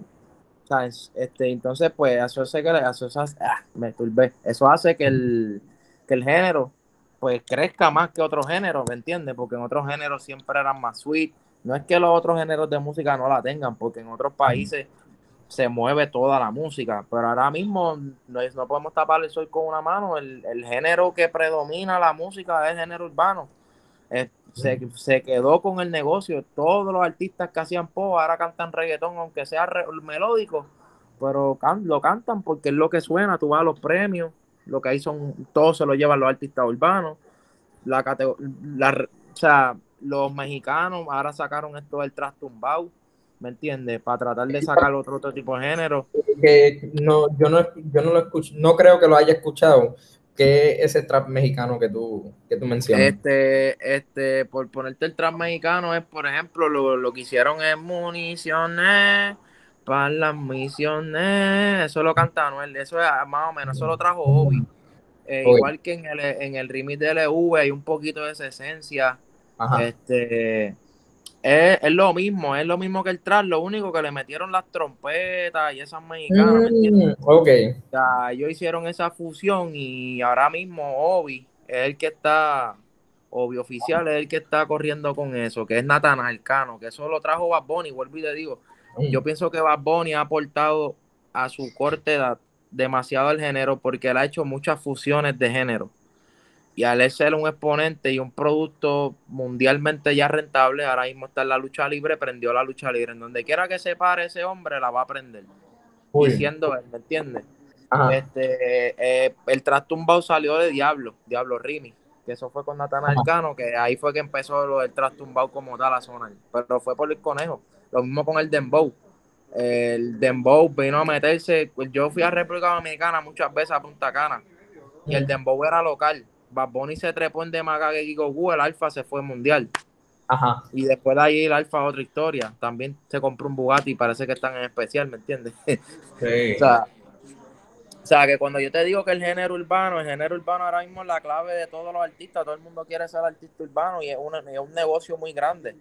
¿sabes? Este, entonces pues eso hace que eso, ah, me turbé. eso hace que el, que el género pues crezca más que otros géneros ¿me entiendes? porque en otros géneros siempre eran más sweet no es que los otros géneros de música no la tengan porque en otros países se mueve toda la música, pero ahora mismo no, no podemos tapar el sol con una mano, el, el, género que predomina la música es el género urbano. Eh, se, se, quedó con el negocio, todos los artistas que hacían pop ahora cantan reggaetón, aunque sea re, melódico, pero can, lo cantan porque es lo que suena, tú vas a los premios, lo que hay son, todos se lo llevan los artistas urbanos, la, la o sea, los mexicanos ahora sacaron esto del trastumbao, ¿me entiendes? Para tratar de sacar otro, otro tipo de género. Que no, yo no, yo no lo escucho, no creo que lo haya escuchado. ¿Qué es ese trap mexicano que tú, que tú mencionas? Este, este, por ponerte el trap mexicano es, por ejemplo, lo, lo que hicieron en Municiones para las misiones. Eso lo canta Anuel, eso es más o menos, eso lo trajo Obi. Eh, igual que en el, en el remix de LV hay un poquito de esa esencia. Ajá. Este, es, es, lo mismo, es lo mismo que el trap, lo único que le metieron las trompetas y esas mexicanas, mm, Ok. O sea, ellos hicieron esa fusión y ahora mismo Obi es el que está, Obi oficial es el que está corriendo con eso, que es Nathan Cano, que eso lo trajo Bad Bunny, vuelvo y te digo, mm. yo pienso que Bad Bunny ha aportado a su corta edad demasiado al género porque él ha hecho muchas fusiones de género y al ser un exponente y un producto mundialmente ya rentable, ahora mismo está en la lucha libre, prendió la lucha libre. En donde quiera que se pare ese hombre, la va a prender. Diciendo él, ¿me entiendes? Este, eh, el trastumbao salió de Diablo, Diablo Rimi, que eso fue con Nathan Arcano, que ahí fue que empezó lo del trastumbao como tal la zona. Pero fue por el conejo. Lo mismo con el Dembow. El Dembow vino a meterse. Pues yo fui a República Dominicana muchas veces a Punta Cana y el Dembow era local Bad Bunny se trepó en Demagage y Goku, el Alfa se fue mundial. Ajá. Y después de ahí el Alfa otra historia. También se compró un Bugatti y parece que están en especial, ¿me entiendes? Sí. o, sea, o sea, que cuando yo te digo que el género urbano, el género urbano ahora mismo es la clave de todos los artistas. Todo el mundo quiere ser artista urbano y es, una, es un negocio muy grande.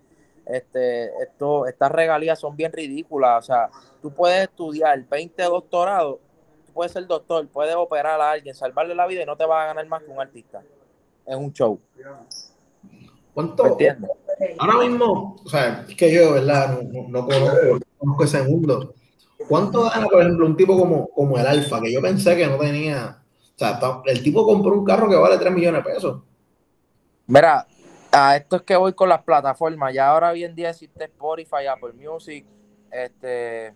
Este, esto, estas regalías son bien ridículas. O sea, tú puedes estudiar 20 doctorados puedes ser doctor, puedes operar a alguien, salvarle la vida y no te vas a ganar más que un artista. Es un show. ¿Cuánto, ahora mismo, o sea, es que yo, ¿verdad? No, no, no conozco, no conozco ese mundo. ¿Cuánto gana, por ejemplo, un tipo como, como el Alfa, que yo pensé que no tenía, o sea, el tipo compró un carro que vale 3 millones de pesos? Mira, a esto es que voy con las plataformas. Ya ahora hoy en día existe Spotify, Apple Music, este,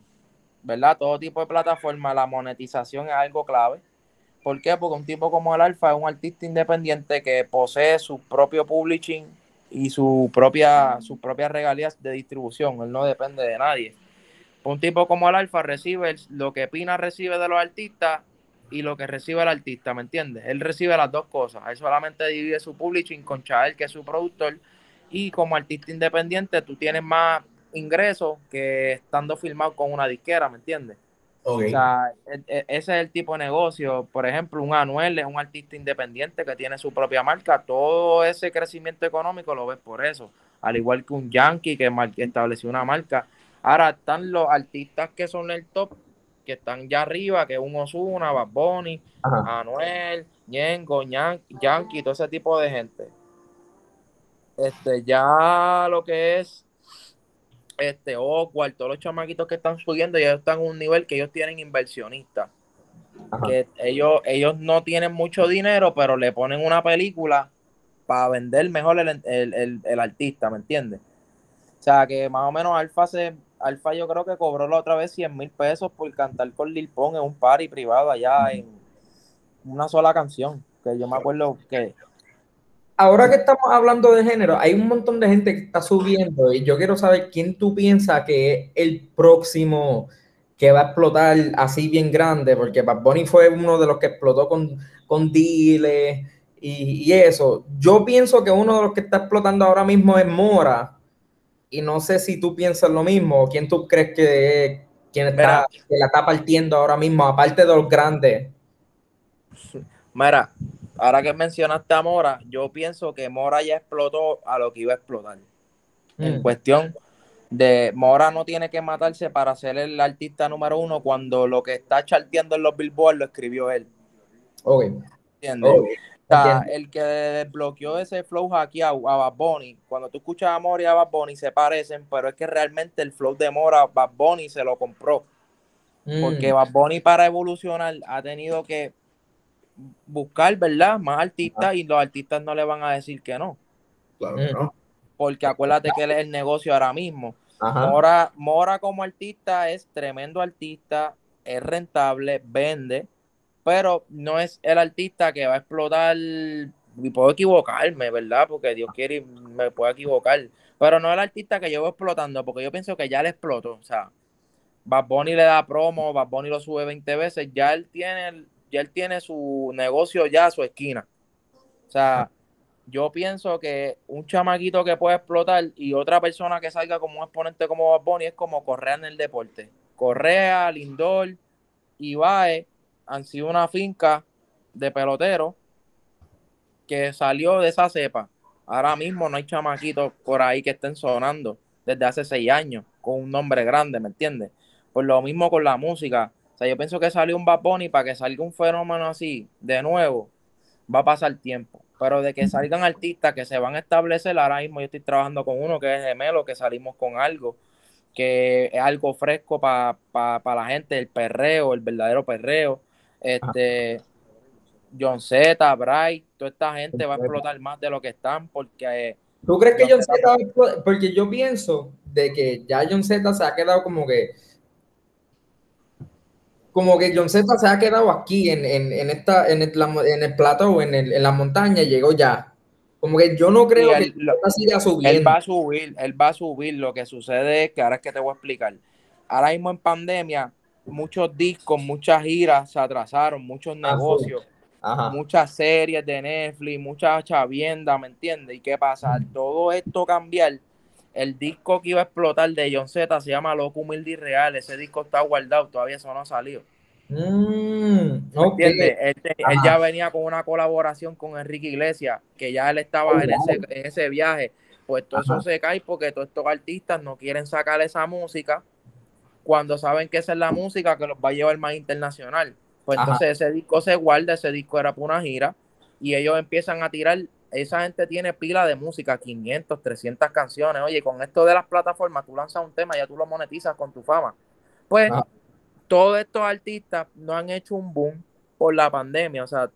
¿verdad? Todo tipo de plataformas. La monetización es algo clave. ¿Por qué? Porque un tipo como el Alfa es un artista independiente que posee su propio publishing y su propia, sus propias regalías de distribución. Él no depende de nadie. Un tipo como el Alfa recibe lo que Pina recibe de los artistas y lo que recibe el artista, ¿me entiendes? Él recibe las dos cosas. Él solamente divide su publishing con Chael, que es su productor, y como artista independiente tú tienes más ingresos que estando filmado con una disquera, ¿me entiendes? O sea, e- ese es el tipo de negocio. Por ejemplo, un Anuel es un artista independiente que tiene su propia marca. Todo ese crecimiento económico lo ves por eso. Al igual que un Yankee que estableció una marca. Ahora están los artistas que son el top, que están ya arriba, que es un Ozuna, Bad Bunny, Ajá. Anuel, Ñengo, Yan- Yankee, todo ese tipo de gente. Este, ya lo que es este Okwald, todos los chamaquitos que están subiendo, ya están en un nivel que ellos tienen inversionistas. Ajá. Que ellos, ellos no tienen mucho dinero, pero le ponen una película para vender mejor el, el- el- el artista, ¿me entiendes? O sea, que más o menos Alfa se, Alfa yo creo que cobró la otra vez 100 mil pesos por cantar con Lil Pon en un party privado allá en una sola canción. Que yo me acuerdo que Ahora que estamos hablando de género, hay un montón de gente que está subiendo y yo quiero saber quién tú piensas que es el próximo que va a explotar así bien grande, porque Bad Bunny fue uno de los que explotó con, con Dile y, y eso. Yo pienso que uno de los que está explotando ahora mismo es Mora y no sé si tú piensas lo mismo, quién tú crees que es quien está, que la está partiendo ahora mismo, aparte de los grandes. Mira, ahora que mencionaste a Mora, yo pienso que Mora ya explotó a lo que iba a explotar. En Mm. cuestión de Mora no tiene que matarse para ser el artista número uno cuando lo que está charteando en los Billboard lo escribió él. Ok. ¿Entiendes? O sea, el que desbloqueó ese flow hackeado a Bad Bunny, cuando tú escuchas a Mora y a Bad Bunny se parecen, pero es que realmente el flow de Mora, Bad Bunny se lo compró. Mm. Porque Bad Bunny para evolucionar ha tenido que buscar, ¿verdad? Más artistas y los artistas no le van a decir que no. Claro, Mm. ¿no? Porque acuérdate que él es el negocio ahora mismo. Ajá. Mora, Mora como artista es tremendo artista, es rentable, vende, pero no es el artista que va a explotar. Y puedo equivocarme, ¿verdad? Porque Dios quiere y me puedo equivocar. Pero no es el artista que yo voy explotando, porque yo pienso que ya le exploto. O sea, Bad Bunny le da promo, Bad Bunny lo sube 20 veces, ya él tiene, ya él tiene su negocio ya a su esquina. O sea, yo pienso que un chamaquito que puede explotar y otra persona que salga como un exponente como Bad Bunny es como Correa en el deporte. Correa, Lindor, Ibae han sido una finca de pelotero que salió de esa cepa. Ahora mismo no hay chamaquitos por ahí que estén sonando desde hace seis años con un nombre grande, ¿me entiendes? Pues lo mismo con la música. Sea, yo pienso que salió un Bad Bunny para que salga un fenómeno así de nuevo, va a pasar tiempo. Pero de que salgan artistas que se van a establecer, ahora mismo yo estoy trabajando con uno que es gemelo, que salimos con algo, que es algo fresco para la gente, el perreo, el verdadero perreo. Este, John Z, Bright, toda esta gente va a explotar más de lo que están porque... ¿Tú crees que John Z? Porque yo pienso de que ya John Z se ha quedado como que como que John Z se ha quedado aquí en, en, en esta, en el, en el plato, en, el, en la montaña, llegó ya. Como que yo no creo él, que siga subiendo. Él va a subir, él va a subir. Lo que sucede es que ahora es que te voy a explicar. Ahora mismo en pandemia, muchos discos, muchas giras se atrasaron, muchos negocios, Ajá. muchas series de Netflix, muchas chaviendas, ¿me entiendes? ¿Y qué pasa? Todo esto cambiar. El disco que iba a explotar de John Z se llama Loco Humilde y Real. Ese disco está guardado, todavía eso no ha salido. Mm, ¿Me ok. entiendes? Él, ya venía con una colaboración con Enrique Iglesias, que ya él estaba Oh, en, wow. ese, en ese viaje. Pues todo Ajá. eso se cae porque todos estos artistas no quieren sacar esa música cuando saben que esa es la música que los va a llevar más internacional. Pues Ajá. entonces ese disco se guarda, ese disco era para una gira, y ellos empiezan a tirar esa gente tiene pila de música, 500, 300 canciones. Oye, con esto de las plataformas, tú lanzas un tema y ya tú lo monetizas con tu fama. Pues Ah. todos estos artistas no han hecho un boom por la pandemia. O sea,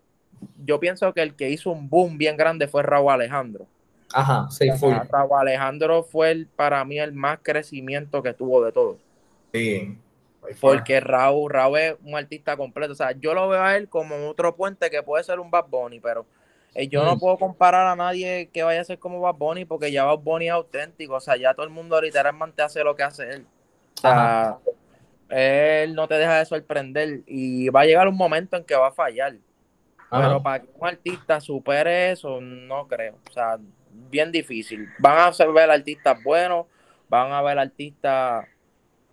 yo pienso que el que hizo un boom bien grande fue Raúl Alejandro. Ajá, sí. Ah, Raúl Alejandro fue el, para mí el más crecimiento que tuvo de todos. Sí. Porque Raúl, Raúl es un artista completo. O sea, yo lo veo a él como otro puente que puede ser un Bad Bunny, pero eh, yo no Mm. puedo comparar a nadie que vaya a ser como Bad Bunny porque ya Bad Bunny es auténtico. O sea, ya todo el mundo literalmente hace lo que hace él. O sea, él no te deja de sorprender y va a llegar un momento en que va a fallar. Ajá. Pero para que un artista supere eso, no creo. O sea, bien difícil. Van a ser- ver artistas buenos, van a ver artistas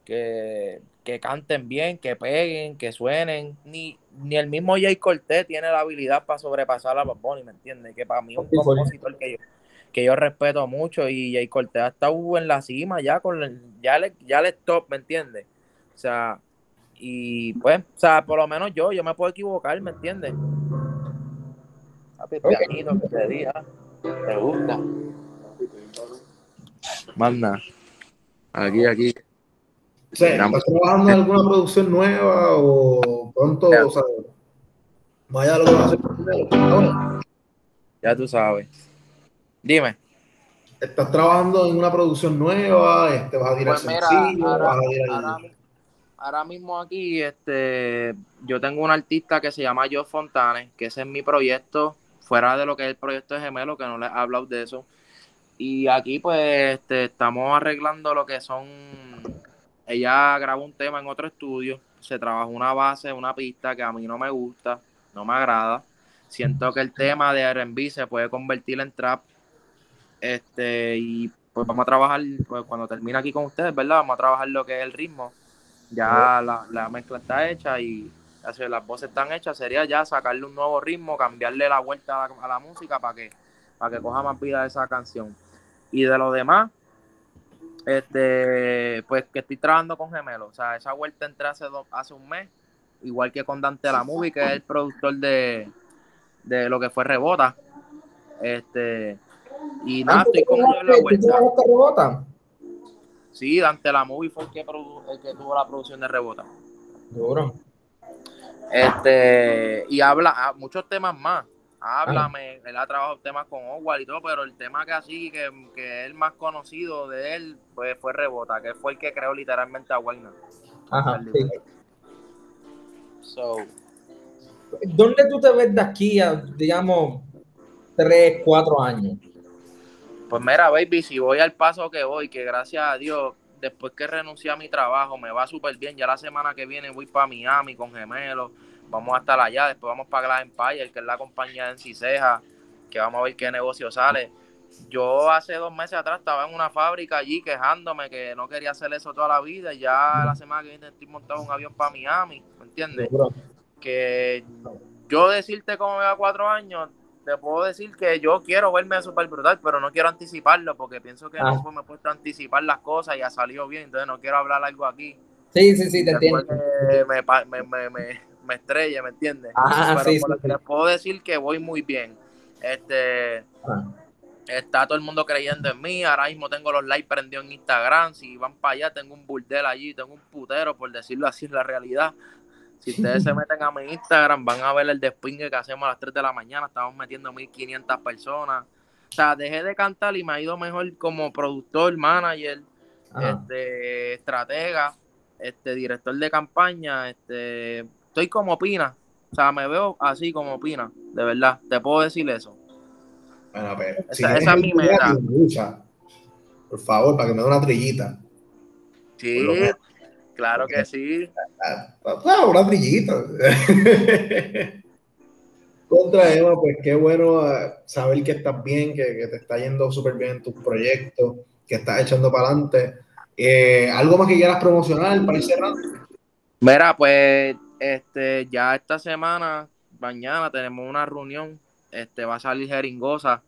que, que canten bien, que peguen, que suenen. Ni, ni el mismo Jay Cortés tiene la habilidad para sobrepasar a Bad Bunny, ¿me entiendes? Que para mí es un compositor que yo, que yo respeto mucho y Jay Cortés está en la cima ya con el, ya le, ya le top, ¿me entiendes? O sea, y pues, o sea, por lo menos yo, yo me puedo equivocar, ¿me entiendes? Papi, Ok. pianito que te diga, te gusta. Manda. Aquí, aquí. ¿Estás trabajando en alguna producción nueva o pronto, o sea, vaya lo que vas a hacer primero? Ya tú sabes. Dime. ¿Estás trabajando en una producción nueva? Este, ¿Vas a tirar Pues mira, sencillo? ahora, ¿Vas a tirar- ahora ahora mismo aquí, este, yo tengo un artista que se llama Joe Fontanes, que ese es mi proyecto, fuera de lo que es el proyecto de Gemelo, que no les he hablado de eso. Y aquí, pues, este, estamos arreglando lo que son. Ella grabó un tema en otro estudio, se trabajó una base, una pista que a mí no me gusta, no me agrada. Siento que el tema de RB se puede convertir en trap. Este, y pues vamos a trabajar, pues cuando termine aquí con ustedes, ¿verdad? Vamos a trabajar lo que es el ritmo. Ya la, la mezcla está hecha y así, las voces están hechas. Sería ya sacarle un nuevo ritmo, cambiarle la vuelta a la, a la música para que, para que coja más vida esa canción. Y de lo demás, este, pues que estoy trabajando con Gemelo. O sea, esa vuelta entré hace, dos- hace un mes, igual que con Dante La Movie, que es el productor de, de lo que fue Rebota. Este, y nada, estoy con en la vuelta. Sí, Dante La Movie fue el que, produ- el que tuvo la producción de Rebota. Duro. Este, y habla ah, muchos temas más. Háblame, él ha trabajado temas con Howard y todo, pero el tema que así, que, que es el más conocido de él, pues fue Rebota, que fue el que creó literalmente a Wayne. Ajá, sí. So, ¿Dónde tú te ves de aquí a, digamos, tres, cuatro años? pues mira, baby, si voy al paso que voy, que gracias a Dios, después que renuncié a mi trabajo, me va súper bien. Ya la semana que viene voy para Miami con gemelos, vamos a estar allá, después vamos para Glass Empire, que es la compañía de Enciseja, que vamos a ver qué negocio sale. Yo hace dos meses atrás estaba en una fábrica allí quejándome que no quería hacer eso toda la vida y ya la semana que viene estoy montado en un avión para Miami, ¿me entiendes? Que yo decirte cómo me va cuatro años, te puedo decir que yo quiero verme súper brutal, pero no quiero anticiparlo porque pienso que Ah. no me he puesto a anticipar las cosas y ha salido bien, entonces no quiero hablar algo aquí. Sí, sí, sí, te entiendo. me, me, me, me, estrelle, ¿me entiendes? Ah, pero sí, por sí, lo que sí. les puedo decir que voy muy bien. Este, Ah, está todo el mundo creyendo en mí. Ahora mismo tengo los likes prendidos en Instagram. Si van para allá, tengo un burdel allí, tengo un putero, por decirlo así, es la realidad. Si ustedes se meten a mi Instagram, van a ver el despingue que hacemos a las 3 de la mañana. Estamos metiendo 1500 personas. O sea, dejé de cantar y me ha ido mejor como productor, manager, este, estratega, este, director de campaña. Este, estoy como Pina. O sea, me veo así como Pina, de verdad. Te puedo decir eso. Bueno, pero, Esa- si esa es mi meta. usa. Por favor, para que me dé una trillita. Sí, claro que sí. Ah, una trillita. Contra Emma, pues qué bueno ah, saber que estás bien, que, que te está yendo súper bien en tus proyectos, que estás echando para adelante. Eh, ¿Algo más que quieras promocionar para ir cerrando? Mira, pues este ya esta semana, mañana tenemos una reunión, este va a salir Jeringosa.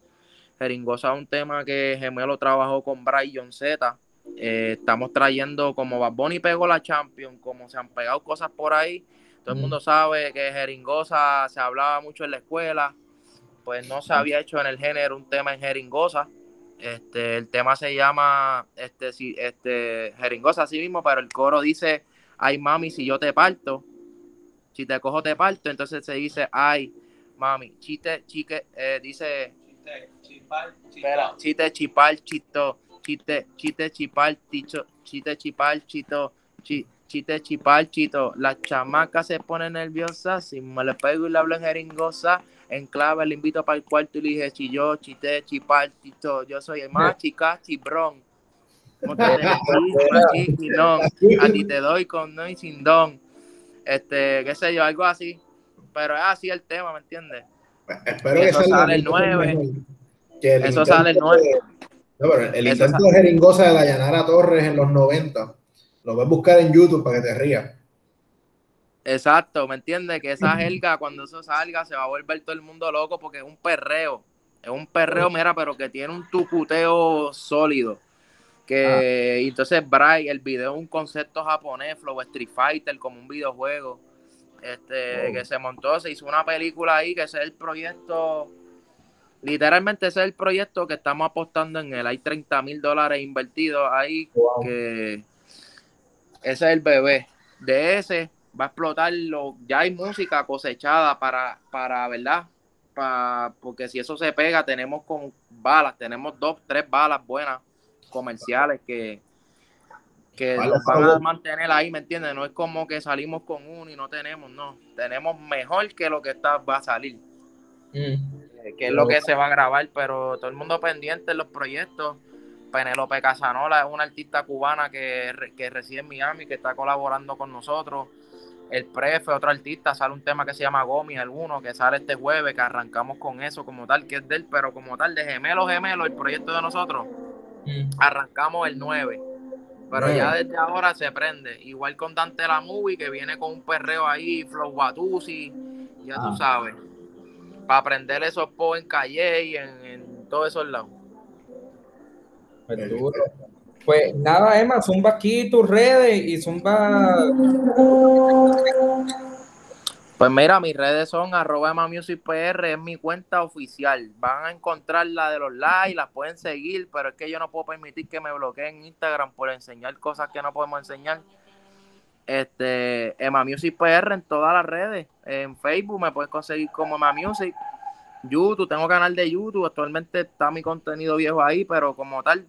Jeringosa es un tema que Gemelo trabajó con Brian Z. Eh, estamos trayendo como Bad Bunny pegó la Champion, como se han pegado cosas por ahí. Todo el mundo sabe que Jeringosa se hablaba mucho en la escuela. pues no se había hecho en el género un tema en jeringosa. Este, el tema se llama este, si, este, jeringosa así mismo, pero el coro dice, ay mami, si yo te parto, si te cojo te parto, entonces se dice, ay mami, chiste, chique, eh, dice, Chiste, chipal, espera, chiste, chipal, chito, chiste, chiste, chipal, ticho, chiste, chipal, chito, chi- chiste, chipal, chito. Las chamacas se ponen nerviosas, si me le pego y le hablo en jeringosa, en clave le invito para el cuarto y le dije, chillo, chiste, chipal, chito, yo soy el más chica, chibrón. Como te digo, chiquilón, a ti te doy con no y sin don. Este, qué sé yo, algo así. Pero es así el tema, ¿me entiendes? Espero que Eso salga sale el mucho nueve. mejor que el Eso intento sale el nueve. de- No, pero el Eso intento de jeringosa de Dayanara Torres en los 90. Lo puedes buscar en YouTube para que te rías. Exacto, ¿me entiendes? Que esa jerga, cuando eso salga, se va a volver todo el mundo loco porque es un perreo. Es un perreo, mira, pero que tiene un tucuteo sólido. Que y entonces Bray, el video es un concepto japonés, Flow Street Fighter, como un videojuego. Este, Oh. que se montó, se hizo una película ahí, que ese es el proyecto. Literalmente ese es el proyecto que estamos apostando en él. Hay 30 mil dólares invertidos ahí que ese es el bebé. De ese va a explotar lo, ya hay música cosechada para, para ¿verdad? Pa- porque si eso se pega, tenemos con balas, tenemos dos, tres balas buenas comerciales que, que van a mantener ahí, ¿me entiendes? No es como que salimos con uno y no tenemos, no. Tenemos mejor que lo que está, va a salir Mm. eh, que es lo que se va a grabar, pero todo el mundo pendiente en los proyectos. Penelope Casanola es una artista cubana que, que reside en Miami, que está colaborando con nosotros. El Prefe, otro artista, sale un tema que se llama Gomi, alguno, que sale este jueves, que arrancamos con eso como tal, que es de él, pero como tal, de gemelo gemelo, el proyecto de nosotros, Mm. arrancamos el 9. Pero ya desde ahora se prende. Igual con Dante la Movie, que viene con un perreo ahí, Flow Batusi, ya Ah. tú sabes. Para aprender esos po en calle y en, en todos esos lados. Pues duro. Pues nada, Emma, zumba aquí tus redes y zumba. Pues mira, mis redes son arroba emamusicpr, es mi cuenta oficial. Van a encontrar la de los likes, las pueden seguir, pero es que yo no puedo permitir que me bloqueen Instagram por enseñar cosas que no podemos enseñar. Este, Emma Music PR en todas las redes. En Facebook me puedes conseguir como Emma Music. YouTube, tengo canal de YouTube. Actualmente está mi contenido viejo ahí, pero como tal,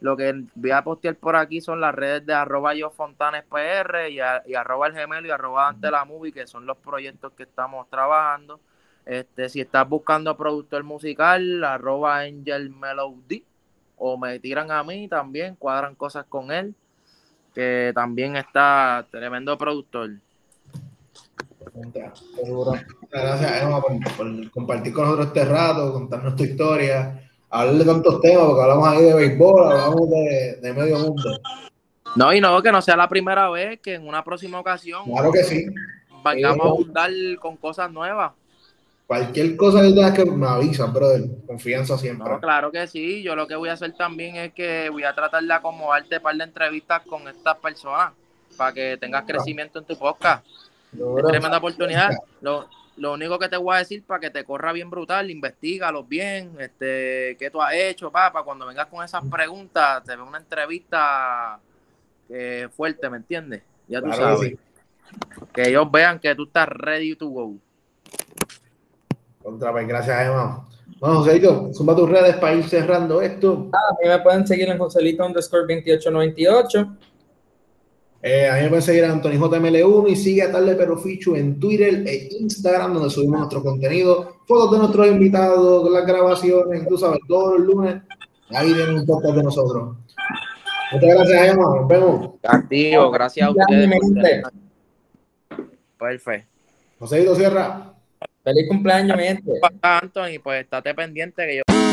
lo que voy a postear por aquí son las redes de arroba yo Fontanes PR y, a- y arroba el gemelo y arroba Dante la movie, que son los proyectos que estamos trabajando. Este, si estás buscando productor musical, arroba Angel Melody, o me tiran a mí también, cuadran cosas con él, que también está tremendo productor. Muchas gracias, Emma, por, por compartir con nosotros este rato, contarnos tu historia, hablar de tantos temas, porque hablamos ahí de béisbol, hablamos de, de medio mundo. No, y no, que no sea la primera vez, que en una próxima ocasión Claro que sí. vayamos a abundar con cosas nuevas. Cualquier cosa que tengas que me avisan, brother. Confianza siempre. No, claro que sí. Yo lo que voy a hacer también es que voy a tratar de acomodarte un par de entrevistas con estas personas para que tengas crecimiento en tu podcast. Es tremenda oportunidad. Lo, lo único que te voy a decir para que te corra bien brutal, investigalos bien, este, qué tú has hecho, papá. Cuando vengas con esas preguntas, te ve una entrevista eh, fuerte, ¿me entiendes? Ya tú Claro sabes. sí. Que ellos vean que tú estás ready to go. Contra, pues, gracias, Emma. Bueno, Joséito, suma tus redes para ir cerrando esto. A mí me pueden seguir en Joselito underscore 2898. Eh, a mí me pueden seguir a Anthony JML1 y sigue a Tarde Pero Fichu en Twitter e Instagram, donde subimos nuestro contenido, fotos de nuestros invitados, las grabaciones, tú sabes, todos los lunes. Ahí viene un podcast de nosotros. Muchas gracias, Emma. Nos vemos. Activo, gracias a ustedes. Perfecto. Joséito Sierra. Feliz cumpleaños, mi gente. Anthony, pues estate pendiente que yo